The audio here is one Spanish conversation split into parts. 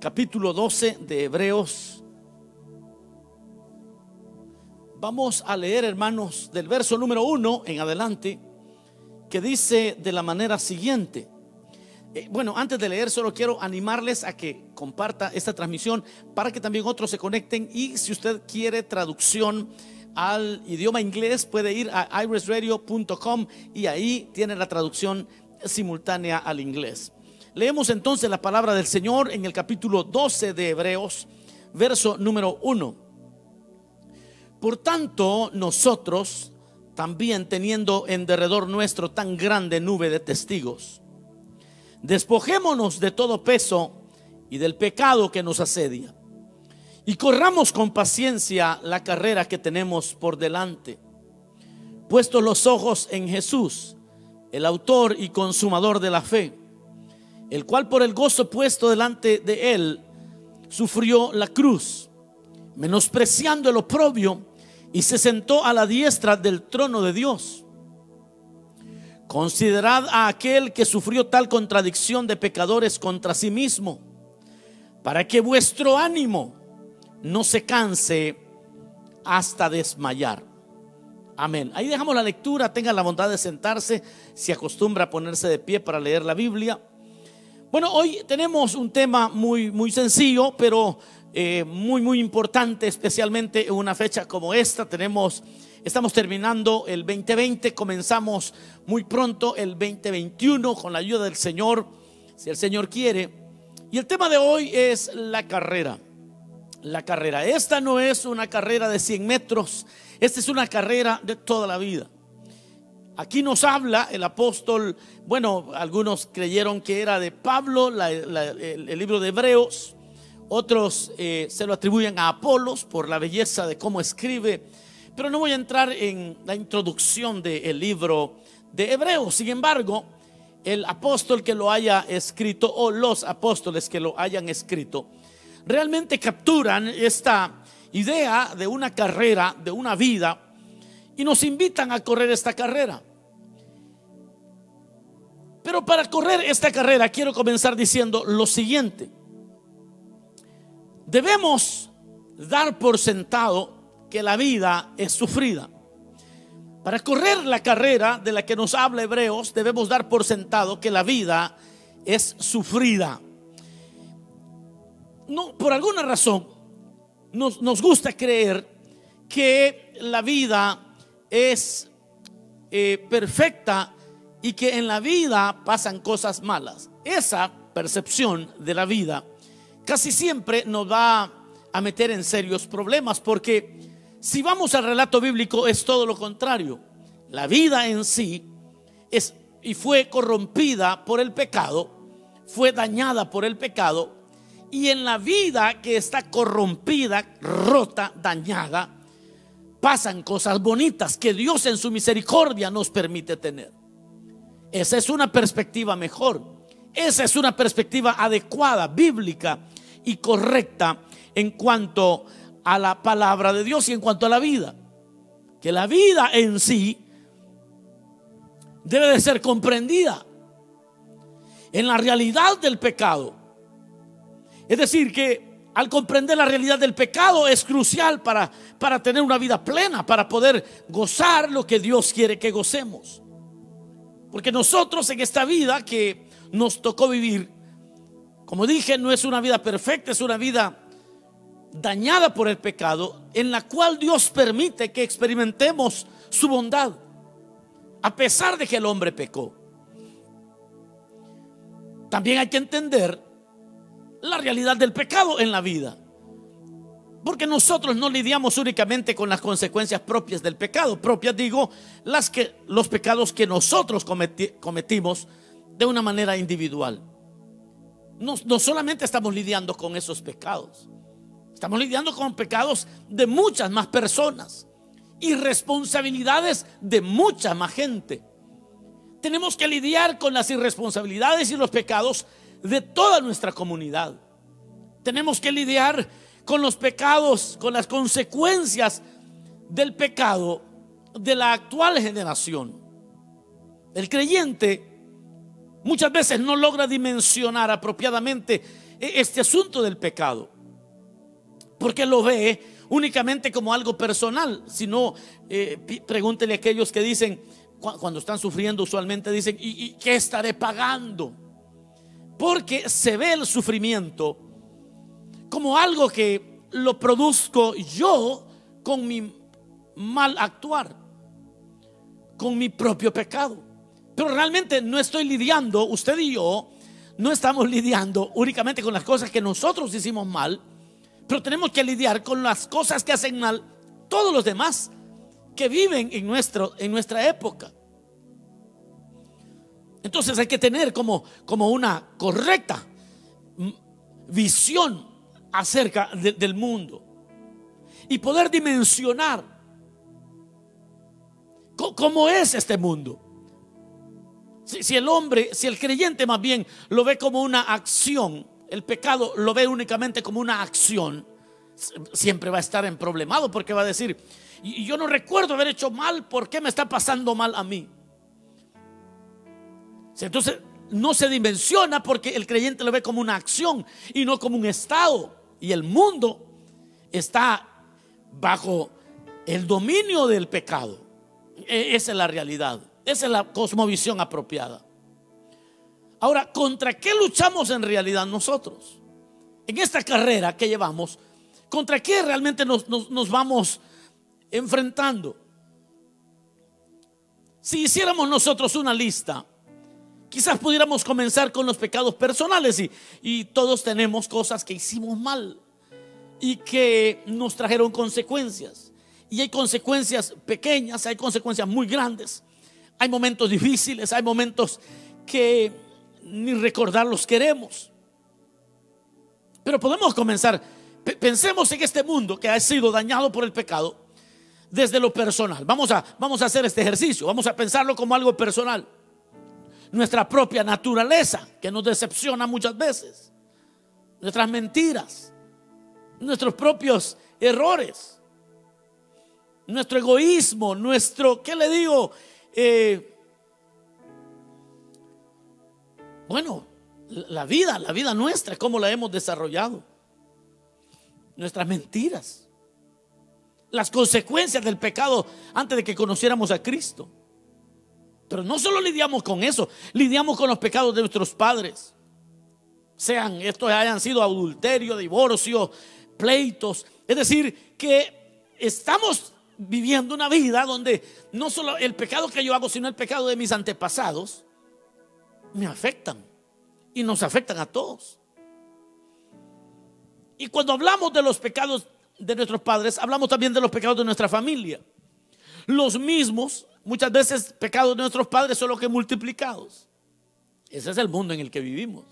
capítulo 12 de Hebreos. Vamos a leer, hermanos, del verso número 1 en adelante, que dice de la manera siguiente. Eh, bueno, antes de leer, solo quiero animarles a que comparta esta transmisión para que también otros se conecten. Y si usted quiere traducción al idioma inglés, puede ir a irisradio.com y ahí tiene la traducción simultánea al inglés. Leemos entonces la palabra del Señor en el capítulo 12 de Hebreos, verso número 1. Por tanto, nosotros, también teniendo en derredor nuestro tan grande nube de testigos, despojémonos de todo peso y del pecado que nos asedia, y corramos con paciencia la carrera que tenemos por delante, puestos los ojos en Jesús, el autor y consumador de la fe, el cual por el gozo puesto delante de él sufrió la cruz, menospreciando el oprobio, y se sentó a la diestra del trono de Dios. Considerad a aquel que sufrió tal contradicción de pecadores contra sí mismo, para que vuestro ánimo no se canse hasta desmayar. Amén. Ahí dejamos la lectura, tenga la bondad de sentarse, si acostumbra a ponerse de pie para leer la Biblia. Bueno, hoy tenemos un tema muy, muy sencillo, pero eh, muy, muy importante, especialmente en una fecha como esta. Tenemos, estamos terminando el 2020, comenzamos muy pronto el 2021 con la ayuda del Señor, si el Señor quiere. Y el tema de hoy es la carrera. La carrera. Esta no es una carrera de 100 metros, esta es una carrera de toda la vida. Aquí nos habla el apóstol, bueno, algunos creyeron que era de Pablo, el libro de Hebreos, otros eh, se lo atribuyen a Apolos por la belleza de cómo escribe. Pero no voy a entrar en la introducción del libro de Hebreos. Sin embargo, el apóstol que lo haya escrito o los apóstoles que lo hayan escrito realmente capturan esta idea de una carrera, de una vida, y nos invitan a correr esta carrera. Pero para correr esta carrera quiero comenzar diciendo lo siguiente. Debemos dar por sentado que la vida es sufrida. Para correr la carrera de la que nos habla Hebreos, debemos dar por sentado que la vida es sufrida. No, por alguna razón nos, nos gusta creer que la vida es eh, perfecta y que en la vida pasan cosas malas. Esa percepción de la vida casi siempre nos va a meter en serios problemas porque si vamos al relato bíblico es todo lo contrario. La vida en sí es y fue corrompida por el pecado, fue dañada por el pecado y en la vida que está corrompida, rota, dañada, pasan cosas bonitas que Dios en su misericordia nos permite tener. Esa es una perspectiva mejor. Esa es una perspectiva adecuada, bíblica y correcta en cuanto a la palabra de Dios y en cuanto a la vida. Que la vida en sí debe de ser comprendida en la realidad del pecado. Es decir, que al comprender la realidad del pecado es crucial para, para tener una vida plena, para poder gozar lo que Dios quiere que gocemos. Porque nosotros en esta vida que nos tocó vivir, como dije, no es una vida perfecta, es una vida dañada por el pecado, en la cual Dios permite que experimentemos su bondad, a pesar de que el hombre pecó. También hay que entender la realidad del pecado en la vida. Porque nosotros no lidiamos únicamente con las consecuencias propias del pecado, propias digo, las que los pecados que nosotros cometimos de una manera individual. No, solamente estamos lidiando con esos pecados, estamos lidiando con pecados de muchas más personas y responsabilidades de mucha más gente. Tenemos que lidiar con las irresponsabilidades y los pecados de toda nuestra comunidad. Tenemos que lidiar con los pecados, con las consecuencias del pecado de la actual generación. El creyente muchas veces no logra dimensionar apropiadamente e-, este asunto del pecado, porque lo ve únicamente como algo personal, sino eh, pregúntele a aquellos que dicen, cuando están sufriendo usualmente dicen, ¿y, ¿y qué estaré pagando? Porque se ve el sufrimiento como algo que lo produzco yo con mi mal actuar, con mi propio pecado. Pero realmente no estoy lidiando, usted y yo, no estamos lidiando únicamente con las cosas que nosotros hicimos mal, pero tenemos que lidiar con las cosas que hacen mal todos los demás que viven en, nuestro, en nuestra época. Entonces hay que tener como, como una correcta visión acerca del mundo y poder dimensionar cómo es este mundo. Si, el hombre, si el creyente más bien lo ve como una acción, el pecado lo ve únicamente como una acción, siempre va a estar en problemado porque va a decir, yo no recuerdo haber hecho mal, ¿por qué me está pasando mal a mí? Entonces no se dimensiona porque el creyente lo ve como una acción y no como un estado. Y el mundo está bajo el dominio del pecado. E, esa es la realidad. Esa es la cosmovisión apropiada. Ahora, ¿contra qué luchamos en realidad nosotros? En esta carrera que llevamos, ¿contra qué realmente nos, nos vamos enfrentando? Si hiciéramos nosotros una lista, quizás pudiéramos comenzar con los pecados personales y, todos tenemos cosas que hicimos mal y que nos trajeron consecuencias. Y hay consecuencias pequeñas, hay consecuencias muy grandes. Hay momentos difíciles, hay momentos que ni recordarlos queremos. Pero podemos comenzar. Pensemos en este mundo que ha sido dañado por el pecado desde lo personal. Vamos a, vamos a hacer este ejercicio, vamos a pensarlo como algo personal. Nuestra propia naturaleza que nos decepciona muchas veces. Nuestras mentiras, nuestros propios errores, nuestro egoísmo, nuestro, ¿qué le digo? Eh, bueno, la vida, la vida nuestra, cómo la hemos desarrollado. Nuestras mentiras. Las consecuencias del pecado antes de que conociéramos a Cristo. Pero no solo lidiamos con eso, lidiamos con los pecados de nuestros padres. Sean estos hayan sido adulterio, divorcio, pleitos. Es decir, que estamos viviendo una vida donde no solo el pecado que yo hago, sino el pecado de mis antepasados me afectan y nos afectan a todos. Y cuando hablamos de los pecados de nuestros padres, hablamos también de los pecados de nuestra familia. Los mismos, muchas veces pecados de nuestros padres, solo que multiplicados. Ese es el mundo en el que vivimos.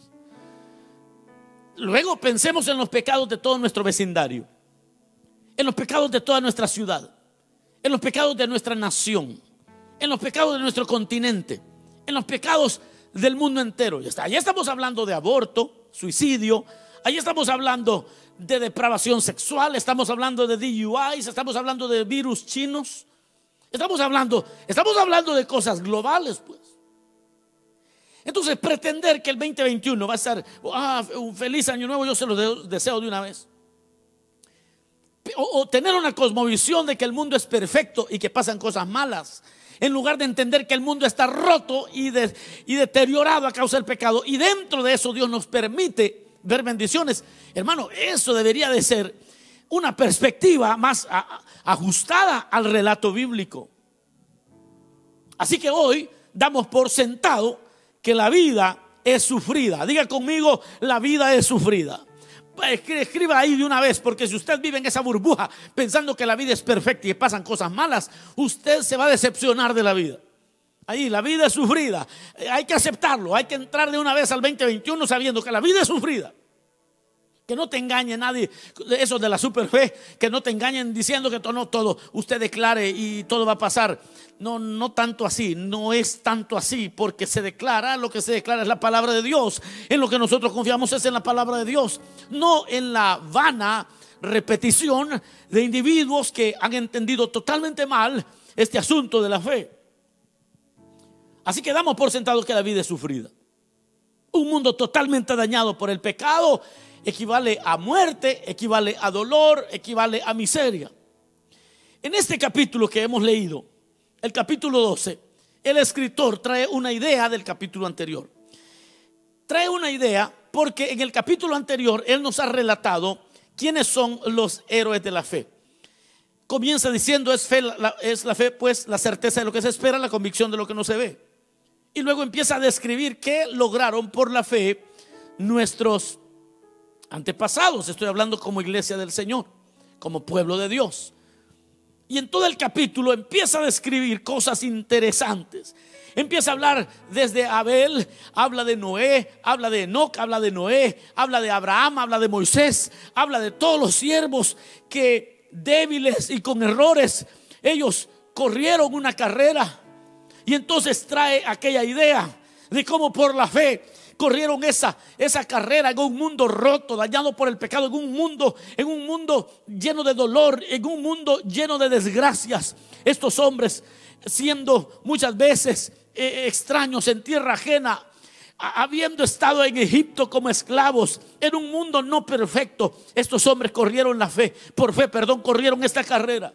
Luego pensemos en los pecados de todo nuestro vecindario, en los pecados de toda nuestra ciudad, en los pecados de nuestra nación, en los pecados de nuestro continente, en los pecados del mundo entero. Ya está. Allá estamos hablando de aborto, suicidio, ahí estamos hablando de depravación sexual, estamos hablando de DUIs, estamos hablando de virus chinos. Estamos hablando, estamos hablando de cosas globales, pues. Entonces, pretender que el 2021 va a ser ah, un feliz año nuevo, yo se lo deseo de una vez o, tener una cosmovisión de que el mundo es perfecto y que pasan cosas malas, en lugar de entender que el mundo está roto y, y deteriorado a causa del pecado, y dentro de eso Dios nos permite ver bendiciones. Hermano, eso debería de ser una perspectiva más ajustada al relato bíblico. Así que hoy damos por sentado que la vida es sufrida. Diga conmigo, la vida es sufrida escriba ahí de una vez, porque si usted vive en esa burbuja pensando que la vida es perfecta y pasan cosas malas, usted se va a decepcionar de la vida. Ahí, la vida es sufrida. Eh, hay que aceptarlo, hay que entrar de una vez al 2021 sabiendo que la vida es sufrida. Que no te engañe nadie, eso de la super fe, que no te engañen diciendo que todo, no, todo, usted declare y todo va a pasar. No, no tanto así, no es tanto así, porque se declara, lo que se declara es la palabra de Dios. En lo que nosotros confiamos es en la palabra de Dios, no en la vana repetición de individuos que han entendido totalmente mal este asunto de la fe. Así que damos por sentado que la vida es sufrida. Un mundo totalmente dañado por el pecado equivale a muerte, equivale a dolor, equivale a miseria. En este capítulo que hemos leído, el capítulo 12, el escritor trae una idea del capítulo anterior. Trae una idea porque en el capítulo anterior él nos ha relatado quiénes son los héroes de la fe. Comienza diciendo es, fe, es la fe pues la certeza de lo que se espera, la convicción de lo que no se ve. Y luego empieza a describir qué lograron por la fe nuestros antepasados. Estoy hablando como iglesia del Señor, como pueblo de Dios. Y en todo el capítulo empieza a describir cosas interesantes. Empieza a hablar desde Abel, habla de Noé, habla de Enoch, habla de Noé, habla de Abraham, habla de Moisés, habla de todos los siervos que débiles y con errores, ellos corrieron una carrera. Y entonces trae aquella idea de cómo por la fe corrieron esa, esa carrera en un mundo roto, dañado por el pecado, en un mundo, en un mundo lleno de dolor, en un mundo lleno de desgracias. Estos hombres, siendo muchas veces eh, extraños en tierra ajena, habiendo estado en Egipto como esclavos, en un mundo no perfecto, estos hombres corrieron la fe, por fe, perdón, corrieron esta carrera.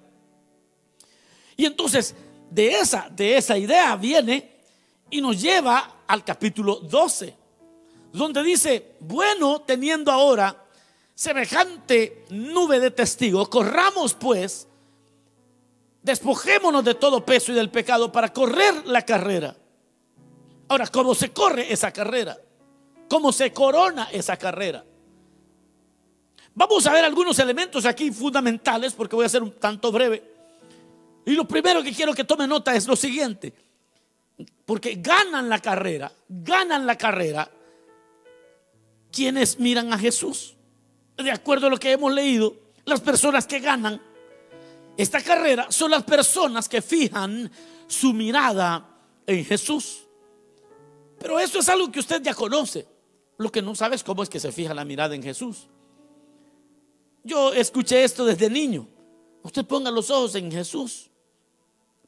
Y entonces, de esa, de esa idea viene y nos lleva al capítulo 12 donde dice, bueno, teniendo ahora semejante nube de testigos, corramos pues, despojémonos de todo peso y del pecado para correr la carrera. Ahora, ¿cómo se corre esa carrera? ¿Cómo se corona esa carrera? Vamos a ver algunos elementos aquí fundamentales porque voy a ser un tanto breve. Y lo primero que quiero que tome nota es lo siguiente. Porque ganan la carrera, ganan la carrera quienes miran a Jesús. De acuerdo a lo que hemos leído, las personas que ganan esta carrera son las personas que fijan su mirada en Jesús. Pero eso es algo que usted ya conoce. Lo que no sabe es cómo es que se fija la mirada en Jesús. Yo escuché esto desde niño. Usted ponga los ojos en Jesús.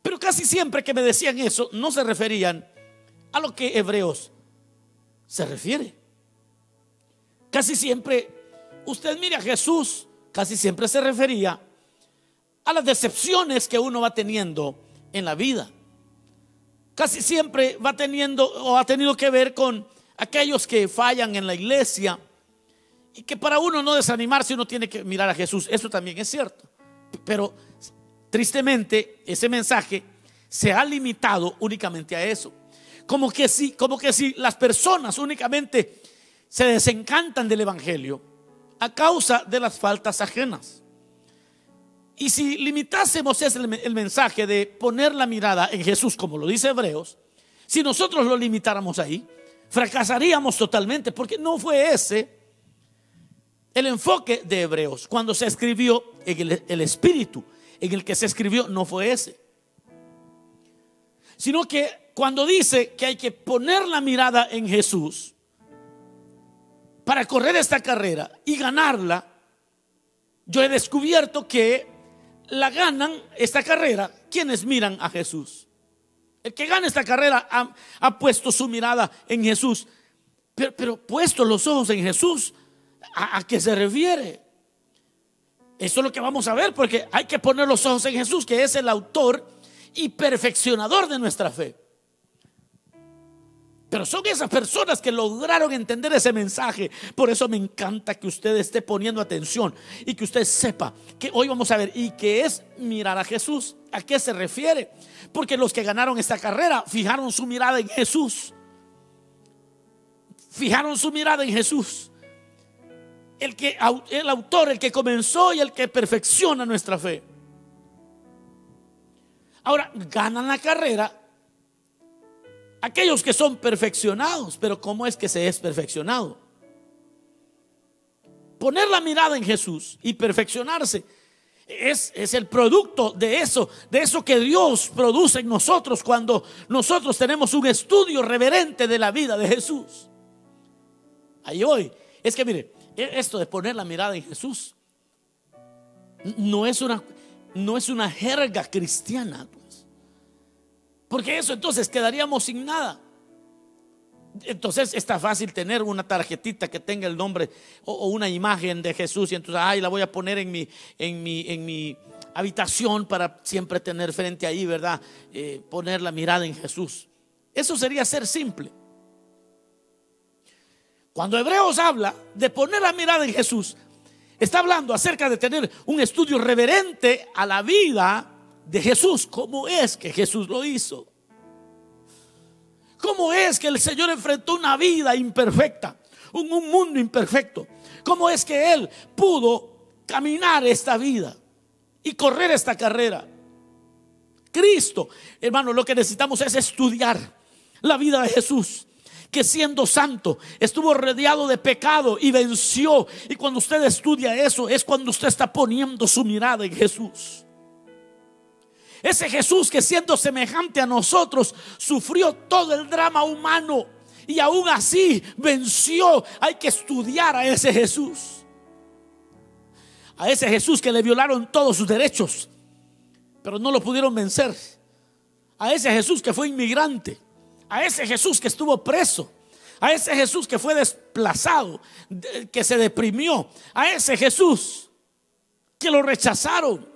Pero casi siempre que me decían eso, no se referían a lo que Hebreos se refiere. Casi siempre, usted mire a Jesús, casi siempre se refería a las decepciones que uno va teniendo en la vida. Casi siempre va teniendo o ha tenido que ver con aquellos que fallan en la iglesia y que para uno no desanimarse uno tiene que mirar a Jesús. Eso también es cierto. Pero tristemente ese mensaje se ha limitado únicamente a eso. Como que si, como que si las personas únicamente se desencantan del Evangelio a causa de las faltas ajenas. Y si limitásemos el, el mensaje de poner la mirada en Jesús, como lo dice Hebreos, si nosotros lo limitáramos ahí, fracasaríamos totalmente, porque no fue ese el enfoque de Hebreos. Cuando se escribió en el espíritu en el que se escribió, no fue ese. Sino que cuando dice que hay que poner la mirada en Jesús, para correr esta carrera y ganarla, yo he descubierto que la ganan esta carrera quienes miran a Jesús. El que gana esta carrera ha, puesto su mirada en Jesús. Pero, puesto los ojos en Jesús, ¿a, ¿a qué se refiere? Eso es lo que vamos a ver, porque hay que poner los ojos en Jesús, que es el autor y perfeccionador de nuestra fe. Pero son esas personas que lograron entender ese mensaje. Por eso me encanta que usted esté poniendo atención y que usted sepa que hoy vamos a ver y que es mirar a Jesús. ¿A qué se refiere? Porque los que ganaron esta carrera fijaron su mirada en Jesús. Fijaron su mirada en Jesús. El, que, el autor, el que comenzó y el que perfecciona nuestra fe. Ahora, ganan la carrera aquellos que son perfeccionados, pero ¿cómo es que se es perfeccionado? Poner la mirada en Jesús y perfeccionarse es, es, el producto de eso, de eso que Dios produce en nosotros cuando nosotros tenemos un estudio reverente de la vida de Jesús. Ahí hoy, es que mire, esto de poner la mirada en Jesús no es una, no es una jerga cristiana. Porque eso entonces quedaríamos sin nada. Entonces está fácil tener una tarjetita que tenga el nombre o, una imagen de Jesús y entonces, ay, la voy a poner en mi, en mi, en mi habitación para siempre tener frente ahí, ¿verdad? Eh, poner la mirada en Jesús. Eso sería ser simple. Cuando Hebreos habla de poner la mirada en Jesús, está hablando acerca de tener un estudio reverente a la vida de Jesús. ¿Cómo es que Jesús lo hizo? ¿Cómo es que el Señor enfrentó una vida imperfecta, un, un mundo imperfecto? ¿Cómo es que Él pudo caminar esta vida y correr esta carrera? Cristo, hermano, lo que necesitamos es estudiar la vida de Jesús que siendo santo estuvo rodeado de pecado y venció. Y cuando usted estudia eso es cuando usted está poniendo su mirada en Jesús. Ese Jesús que siendo semejante a nosotros sufrió todo el drama humano y aún así venció. Hay que estudiar a ese Jesús. A ese Jesús que le violaron todos sus derechos, pero no lo pudieron vencer. A ese Jesús que fue inmigrante. A ese Jesús que estuvo preso. A ese Jesús que fue desplazado, que se deprimió. A ese Jesús que lo rechazaron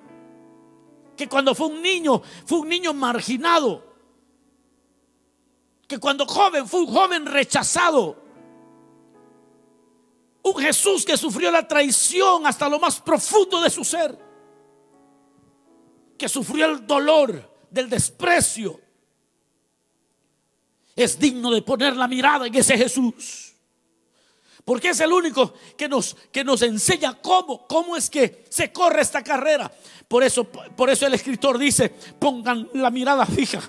que cuando fue un niño, fue un niño marginado. Que cuando joven fue un joven rechazado. Un Jesús que sufrió la traición hasta lo más profundo de su ser. Que sufrió el dolor del desprecio. Es digno de poner la mirada en ese Jesús. Porque es el único que nos, que nos enseña cómo, cómo es que se corre esta carrera. Por eso, por eso el escritor dice, pongan la mirada fija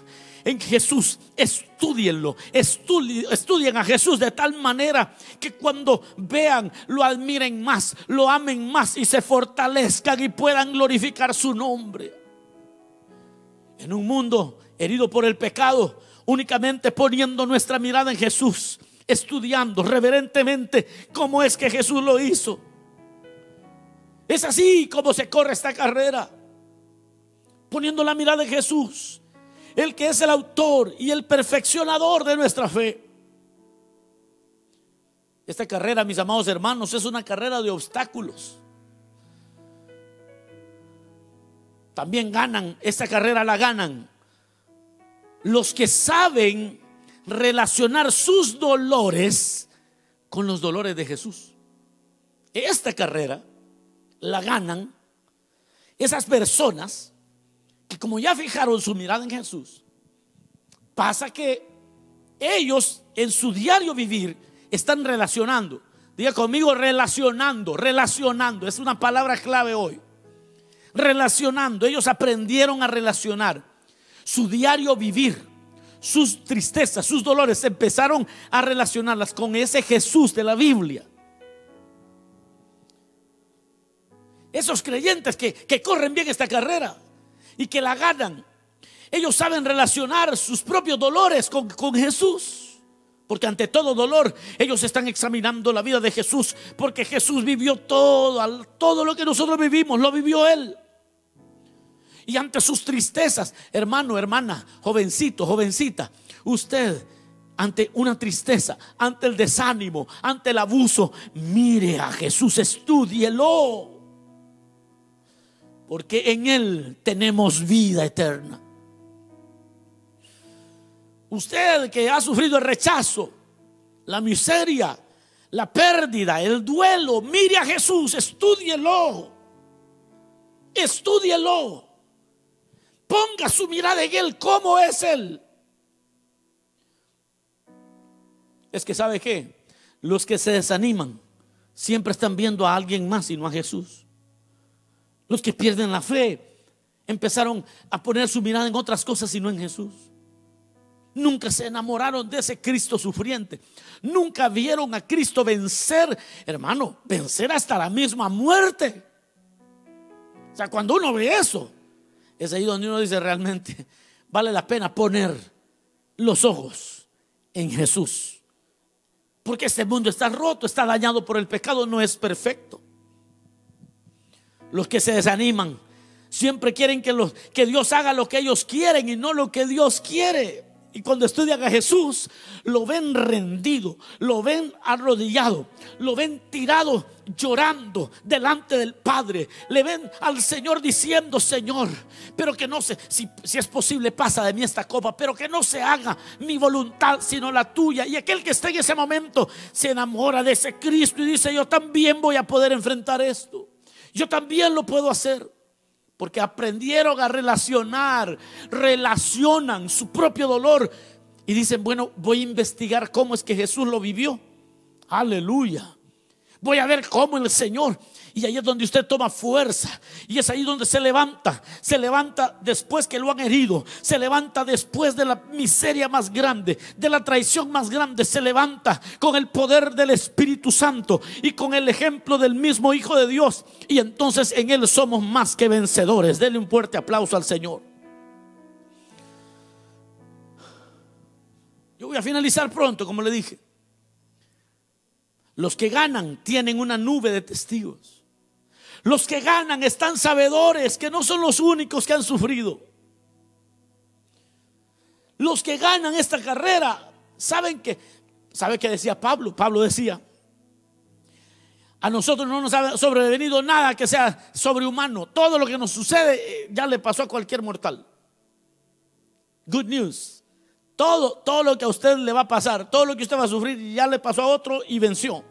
en Jesús, estudienlo, estudien, a Jesús de tal manera que cuando vean, lo admiren más, lo amen más y se fortalezcan y puedan glorificar su nombre. En un mundo herido por el pecado, únicamente poniendo nuestra mirada en Jesús estudiando reverentemente cómo es que Jesús lo hizo. Es así como se corre esta carrera. Poniendo la mirada en Jesús, el que es el autor y el perfeccionador de nuestra fe. Esta carrera, mis amados hermanos, es una carrera de obstáculos. También ganan, esta carrera la ganan los que saben relacionar sus dolores con los dolores de Jesús. Esta carrera la ganan esas personas que como ya fijaron su mirada en Jesús, pasa que ellos en su diario vivir están relacionando. Diga conmigo relacionando, relacionando. Es una palabra clave hoy. Relacionando. Ellos aprendieron a relacionar su diario vivir sus tristezas, sus dolores, empezaron a relacionarlas con ese Jesús de la Biblia. Esos creyentes que, corren bien esta carrera y que la ganan, ellos saben relacionar sus propios dolores con, con Jesús. Porque ante todo dolor ellos están examinando la vida de Jesús. Porque Jesús vivió todo, todo lo que nosotros vivimos, lo vivió Él. Y ante sus tristezas, hermano, hermana, jovencito, jovencita, usted ante una tristeza, ante el desánimo, ante el abuso, mire a Jesús, estudielo. Porque en Él tenemos vida eterna. Usted que ha sufrido el rechazo, la miseria, la pérdida, el duelo, mire a Jesús, estudielo. Estudielo. Ponga su mirada en Él, ¿cómo es Él? Es que sabe qué, los que se desaniman siempre están viendo a alguien más y no a Jesús. Los que pierden la fe empezaron a poner su mirada en otras cosas y no en Jesús. Nunca se enamoraron de ese Cristo sufriente. Nunca vieron a Cristo vencer, hermano, vencer hasta la misma muerte. O sea, cuando uno ve eso, es ahí donde uno dice realmente, vale la pena poner los ojos en Jesús. Porque este mundo está roto, está dañado por el pecado, no es perfecto. Los que se desaniman siempre quieren que, Dios haga lo que ellos quieren y no lo que Dios quiere. Y cuando estudian a Jesús, lo ven rendido, lo ven arrodillado, lo ven tirado llorando delante del Padre. Le ven al Señor diciendo, Señor, pero que no se, si, si es posible, pasa de mí esta copa, pero que no se haga mi voluntad, sino la tuya. Y aquel que está en ese momento se enamora de ese Cristo y dice, yo también voy a poder enfrentar esto. Yo también lo puedo hacer porque aprendieron a relacionar, relacionan su propio dolor y dicen, bueno, voy a investigar cómo es que Jesús lo vivió. Aleluya. Voy a ver cómo el Señor y ahí es donde usted toma fuerza. Y es ahí donde se levanta. Se levanta después que lo han herido. Se levanta después de la miseria más grande, de la traición más grande. Se levanta con el poder del Espíritu Santo y con el ejemplo del mismo Hijo de Dios. Y entonces en Él somos más que vencedores. Denle un fuerte aplauso al Señor. Yo voy a finalizar pronto, como le dije. Los que ganan tienen una nube de testigos. Los que ganan están sabedores que no son los únicos que han sufrido. Los que ganan esta carrera saben que, ¿sabe qué decía Pablo? Pablo decía, a nosotros no nos ha sobrevenido nada que sea sobrehumano. Todo lo que nos sucede eh, ya le pasó a cualquier mortal. Good news. Todo, todo lo que a usted le va a pasar, todo lo que usted va a sufrir, ya le pasó a otro y venció.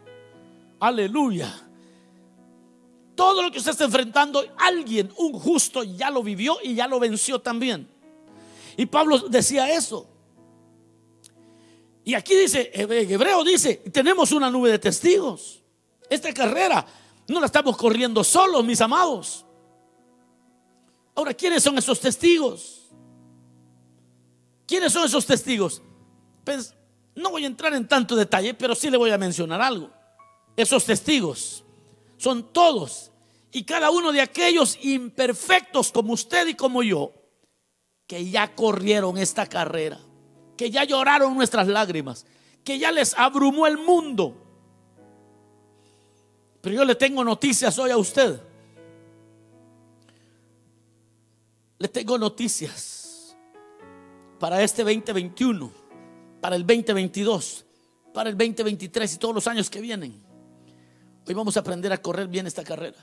Aleluya. Todo lo que usted está enfrentando, alguien, un justo, ya lo vivió y ya lo venció también. Y Pablo decía eso. Y aquí dice, Hebreo dice, tenemos una nube de testigos. Esta carrera no la estamos corriendo solos, mis amados. Ahora, ¿quiénes son esos testigos? ¿Quiénes son esos testigos? Pues, no voy a entrar en tanto detalle, pero sí le voy a mencionar algo. Esos testigos son todos y cada uno de aquellos imperfectos como usted y como yo, que ya corrieron esta carrera, que ya lloraron nuestras lágrimas, que ya les abrumó el mundo. Pero yo le tengo noticias hoy a usted. Le tengo noticias para este 2021, para el 2022, para el 2023 y todos los años que vienen. Hoy vamos a aprender a correr bien esta carrera.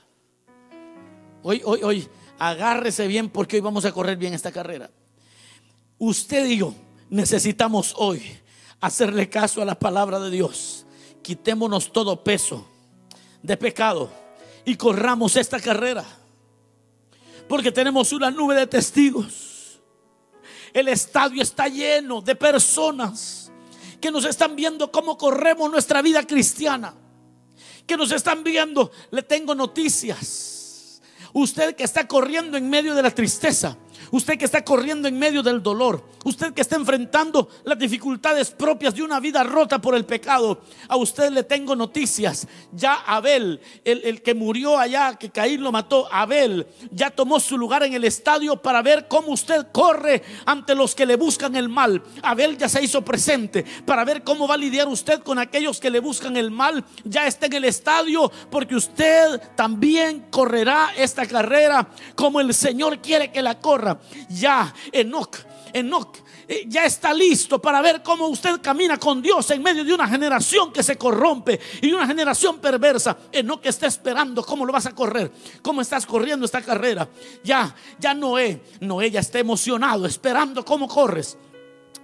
Hoy, hoy, hoy, agárrese bien porque hoy vamos a correr bien esta carrera. Usted y yo necesitamos hoy hacerle caso a la palabra de Dios. Quitémonos todo peso de pecado y corramos esta carrera. Porque tenemos una nube de testigos. El estadio está lleno de personas que nos están viendo cómo corremos nuestra vida cristiana. Que nos están viendo. Le tengo noticias Usted que está corriendo en medio de la tristeza. Usted que está corriendo en medio del dolor, usted que está enfrentando las dificultades propias de una vida rota por el pecado, a usted le tengo noticias. Ya Abel, el, que murió allá, que Caín lo mató, Abel ya tomó su lugar en el estadio para ver cómo usted corre ante los que le buscan el mal. Abel ya se hizo presente para ver cómo va a lidiar usted con aquellos que le buscan el mal. Ya está en el estadio porque usted también correrá esta carrera como el Señor quiere que la corra ya Enoch, Enoch eh, ya está listo para ver cómo usted camina con Dios en medio de una generación que se corrompe y una generación perversa. Enoch está esperando cómo lo vas a correr, cómo estás corriendo esta carrera. Ya, ya Noé, Noé ya está emocionado, esperando cómo corres.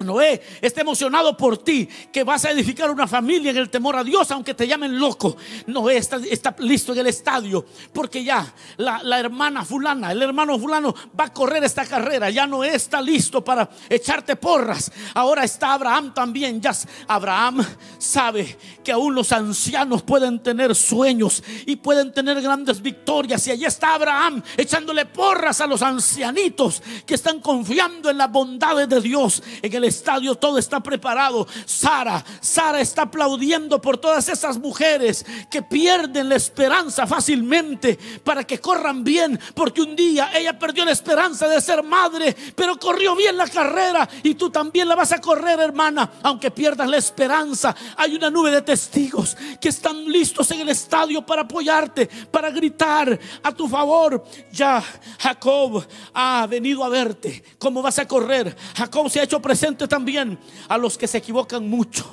Noé está emocionado por ti, que vas a edificar una familia en el temor a Dios, aunque te llamen loco. Noé está, listo en el estadio, porque ya la, hermana fulana, el hermano fulano va a correr esta carrera. Ya Noé está listo para echarte porras. Ahora está Abraham también. Ya Abraham sabe que aún los ancianos pueden tener sueños y pueden tener grandes victorias. Y allí está Abraham echándole porras a los ancianitos que están confiando en la bondad de Dios. En el estadio todo está preparado. Sara, Sara está aplaudiendo por todas esas mujeres que pierden la esperanza fácilmente para que corran bien, porque un día ella perdió la esperanza de ser madre, pero corrió bien la carrera y tú también la vas a correr, hermana, aunque pierdas la esperanza. Hay una nube de testigos que están listos en el estadio para apoyarte, para gritar a tu favor. Ya Jacob ha venido a verte. ¿Cómo vas a correr? Jacob se ha hecho presente también a los que se equivocan mucho,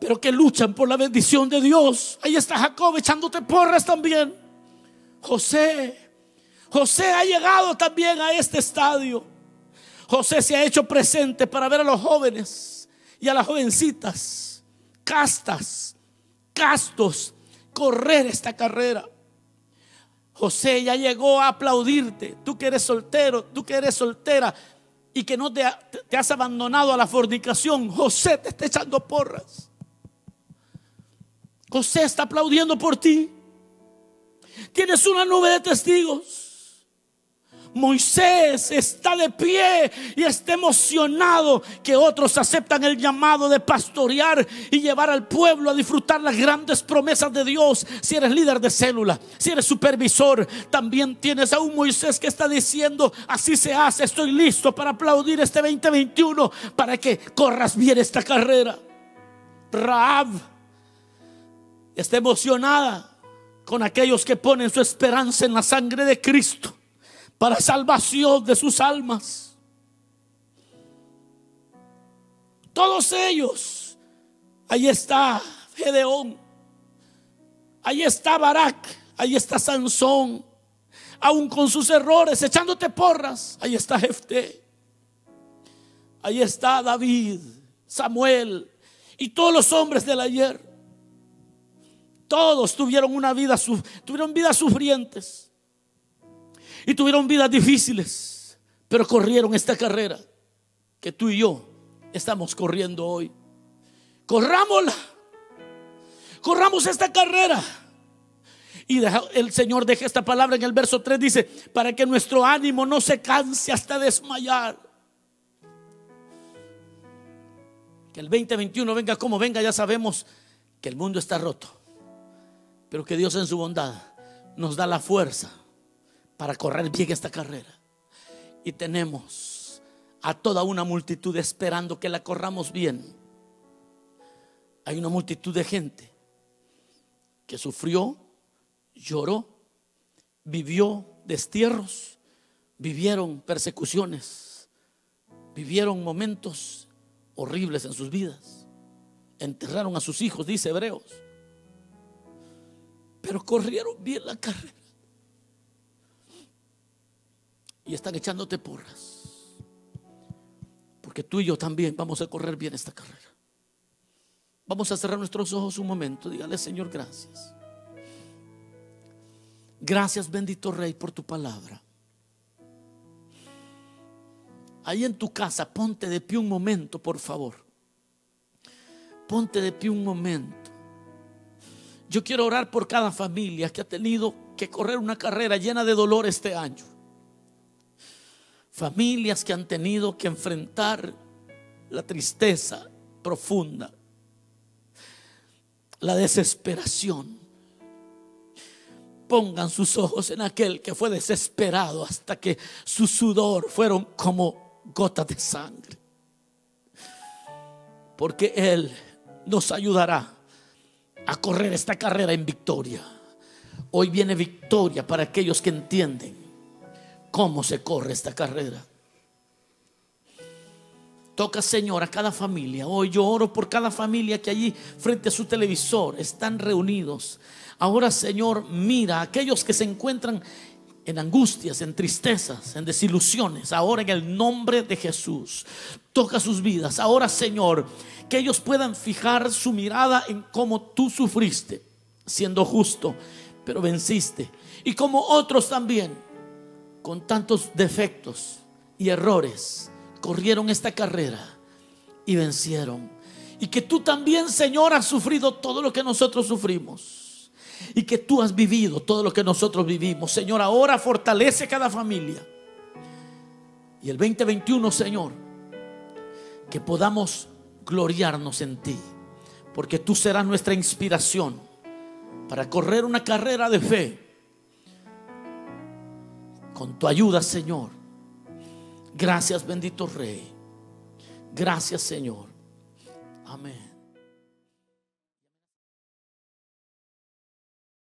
pero que luchan por la bendición de Dios. Ahí está Jacob echándote porras también. José, José ha llegado también a este estadio. José se ha hecho presente para ver a los jóvenes y a las jovencitas, castas, castos, correr esta carrera. José ya llegó a aplaudirte. Tú que eres soltero, tú que eres soltera y que no te, has abandonado a la fornicación. José te está echando porras. José está aplaudiendo por ti. Tienes una nube de testigos. Moisés está de pie y está emocionado que otros aceptan el llamado de pastorear y llevar al pueblo a disfrutar las grandes promesas de Dios. Si eres líder de célula, si eres supervisor, también tienes a un Moisés que está diciendo, así se hace, estoy listo para aplaudir este 2021 para que corras bien esta carrera. Raab está emocionada con aquellos que ponen su esperanza en la sangre de Cristo para salvación de sus almas. Todos ellos, ahí está Gedeón, ahí está Barak, ahí está Sansón, aún con sus errores, echándote porras, ahí está Jefté, ahí está David, Samuel y todos los hombres del ayer. Todos tuvieron una vida, tuvieron vidas sufrientes y tuvieron vidas difíciles, pero corrieron esta carrera que tú y yo estamos corriendo hoy. Corrámosla. Corramos esta carrera. Y el Señor deja esta palabra en el verso 3, dice, para que nuestro ánimo no se canse hasta desmayar. Que el 2021 venga como venga, ya sabemos que el mundo está roto. Pero que Dios en su bondad nos da la fuerza para correr bien esta carrera. Y tenemos a toda una multitud esperando que la corramos bien. Hay una multitud de gente que sufrió, lloró, vivió destierros, vivieron persecuciones, vivieron momentos horribles en sus vidas. Enterraron a sus hijos, dice Hebreos. Pero corrieron bien la carrera y están echándote porras. Porque tú y yo también vamos a correr bien esta carrera. Vamos a cerrar nuestros ojos un momento. Dígale, Señor, gracias. Gracias, bendito Rey, por tu palabra. Ahí en tu casa, ponte de pie un momento, por favor. Ponte de pie un momento. Yo quiero orar por cada familia que ha tenido que correr una carrera llena de dolor este año familias que han tenido que enfrentar la tristeza profunda, la desesperación. Pongan sus ojos en aquel que fue desesperado hasta que su sudor fueron como gotas de sangre. Porque Él nos ayudará a correr esta carrera en victoria. Hoy viene victoria para aquellos que entienden cómo se corre esta carrera. Toca, Señor, a cada familia. Hoy yo oro por cada familia que allí frente a su televisor están reunidos. Ahora, Señor, mira a aquellos que se encuentran en angustias, en tristezas, en desilusiones. Ahora en el nombre de Jesús, toca sus vidas. Ahora, Señor, que ellos puedan fijar su mirada en cómo tú sufriste, siendo justo, pero venciste. Y como otros también con tantos defectos y errores, corrieron esta carrera y vencieron. Y que tú también, Señor, has sufrido todo lo que nosotros sufrimos. Y que tú has vivido todo lo que nosotros vivimos. Señor, ahora fortalece cada familia. Y el 2021, Señor, que podamos gloriarnos en ti. Porque tú serás nuestra inspiración para correr una carrera de fe con tu ayuda, Señor. Gracias, bendito Rey. Gracias, Señor. Amén.